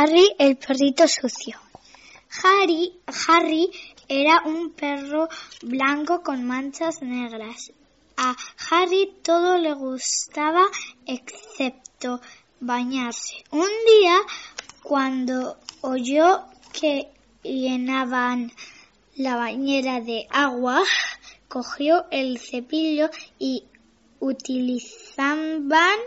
Harry el perrito sucio. Harry, Harry era un perro blanco con manchas negras. A Harry todo le gustaba excepto bañarse. Un día, cuando oyó que llenaban la bañera de agua, cogió el cepillo y utilizaban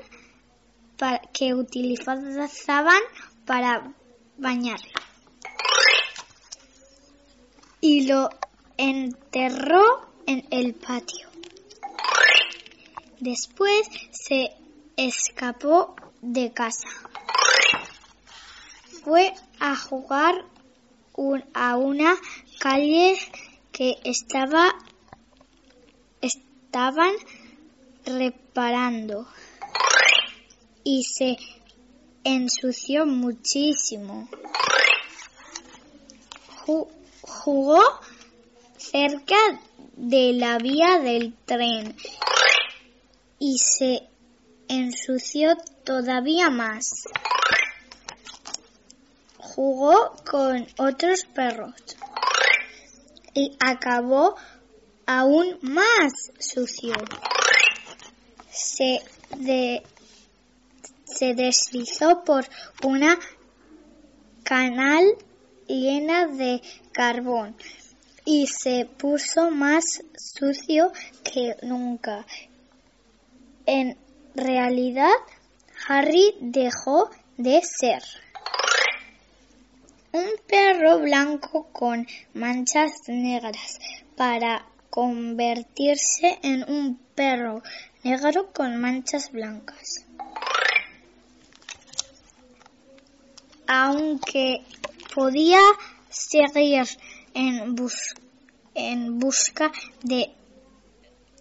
que utilizaban para bañarlo. Y lo enterró en el patio. Después se escapó de casa. Fue a jugar a una calle que estaba estaban reparando y se ensució muchísimo. Jugó cerca de la vía del tren y se ensució todavía más. Jugó con otros perros y acabó aún más sucio. Se, se deslizó por una canal llena de carbón y se puso más sucio que nunca. En realidad, Harry dejó de ser un perro blanco con manchas negras para convertirse en un perro negro con manchas blancas. Aunque podía seguir en, en busca de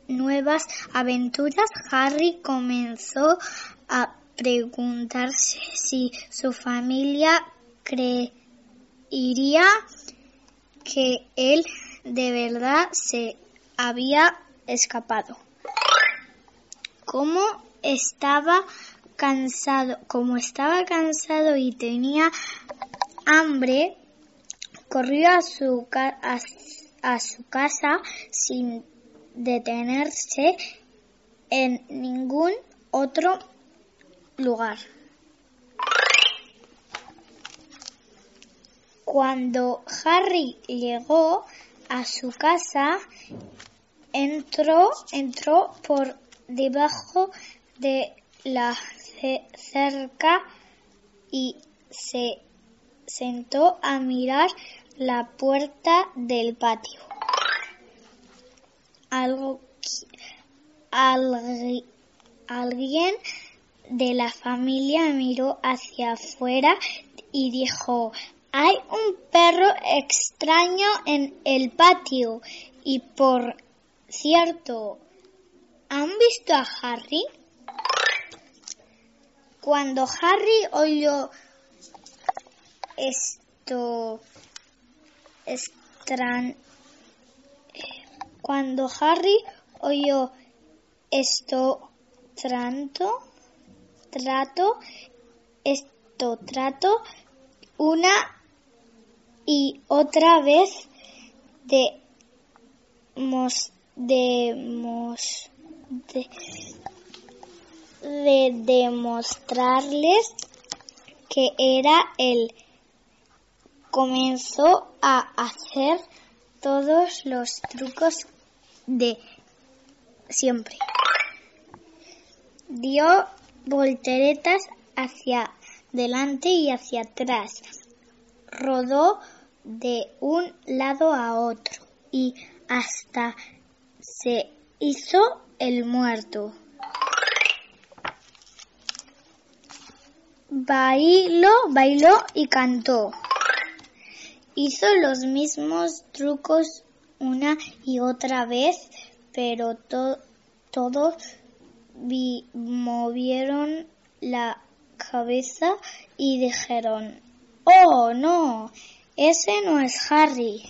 nuevas aventuras, Harry comenzó a preguntarse si su familia creería que él de verdad se había escapado. Como estaba cansado, como estaba cansado y tenía hambre, corrió a su, a su casa sin detenerse en ningún otro lugar. Cuando Harry llegó a su casa, entró, entró por debajo de la cerca y se sentó a mirar la puerta del patio. Algo, alguien de la familia miró hacia afuera y dijo, hay un perro extraño en el patio y por cierto, ¿han visto a Harry? Cuando Harry oyó esto extraño, cuando Harry oyó esto trato, trato, esto trato, una y otra vez de, de, demostrarles que era él. Comenzó a hacer todos los trucos de siempre. Dio volteretas hacia delante y hacia atrás rodó de un lado a otro y hasta se hizo el muerto. Bailó, bailó y cantó. Hizo los mismos trucos una y otra vez, pero todos movieron la cabeza y dijeron, Oh, no, ese no es Harry.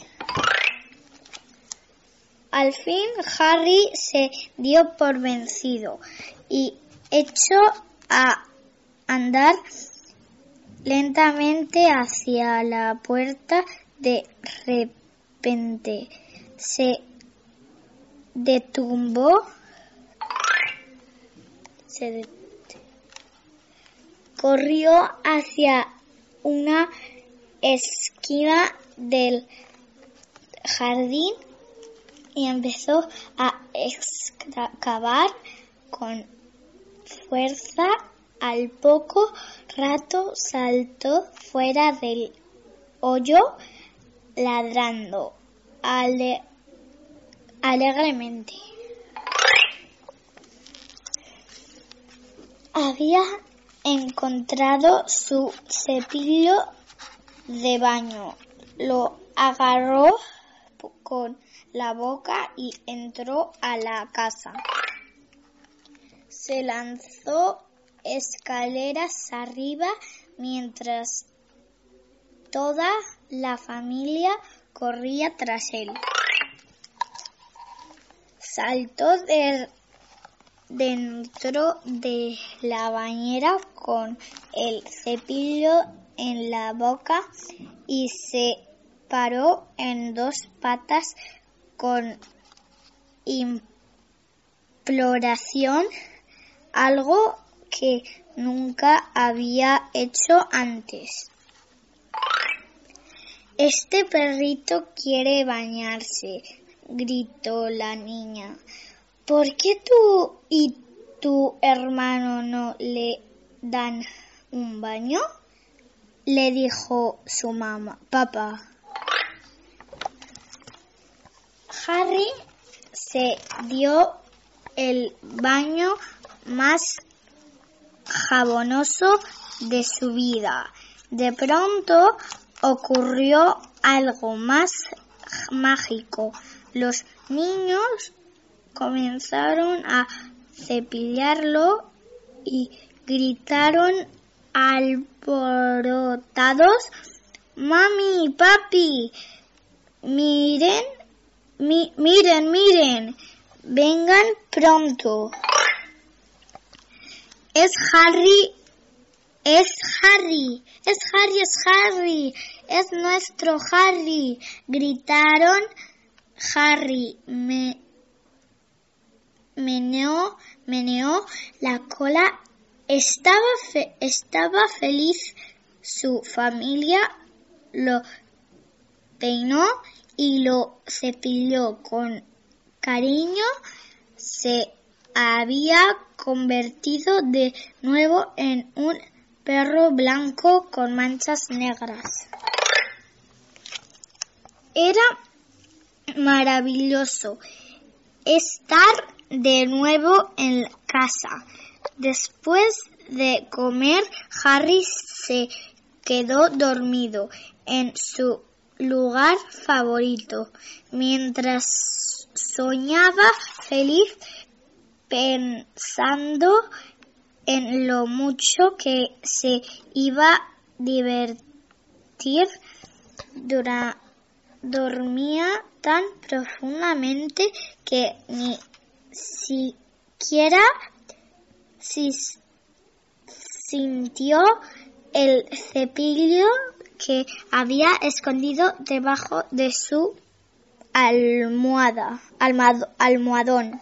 Al fin Harry se dio por vencido y echó a andar lentamente hacia la puerta. De repente se detuvo. Se corrió hacia una esquina del jardín y empezó a excavar con fuerza. Al poco rato saltó fuera del hoyo ladrando alegremente. Había encontrado su cepillo de baño. Lo agarró con la boca y entró a la casa. Se lanzó escaleras arriba mientras toda la familia corría tras él. Saltó de dentro de la bañera con el cepillo en la boca y se paró en dos patas con imploración, algo que nunca había hecho antes. Este perrito quiere bañarse, gritó la niña. ¿Por qué tú y tu hermano no le dan un baño? le dijo su mamá, papá. Harry se dio el baño más jabonoso de su vida. De pronto ocurrió algo más mágico. Los niños comenzaron a cepillarlo y gritaron alborotados, Mami, papi, miren, miren, miren, vengan pronto. Es Harry, es Harry, es Harry, es Harry, es nuestro Harry, gritaron Harry, me meneó, meneó la cola. Estaba, estaba feliz. Su familia lo peinó y lo cepilló con cariño. Se había convertido de nuevo en un perro blanco con manchas negras. Era maravilloso estar de nuevo en casa. Después de comer, Harry se quedó dormido en su lugar favorito, mientras soñaba feliz pensando en lo mucho que se iba a divertir dormía tan profundamente que ni siquiera sintió el cepillo que había escondido debajo de su almohada, almohadón.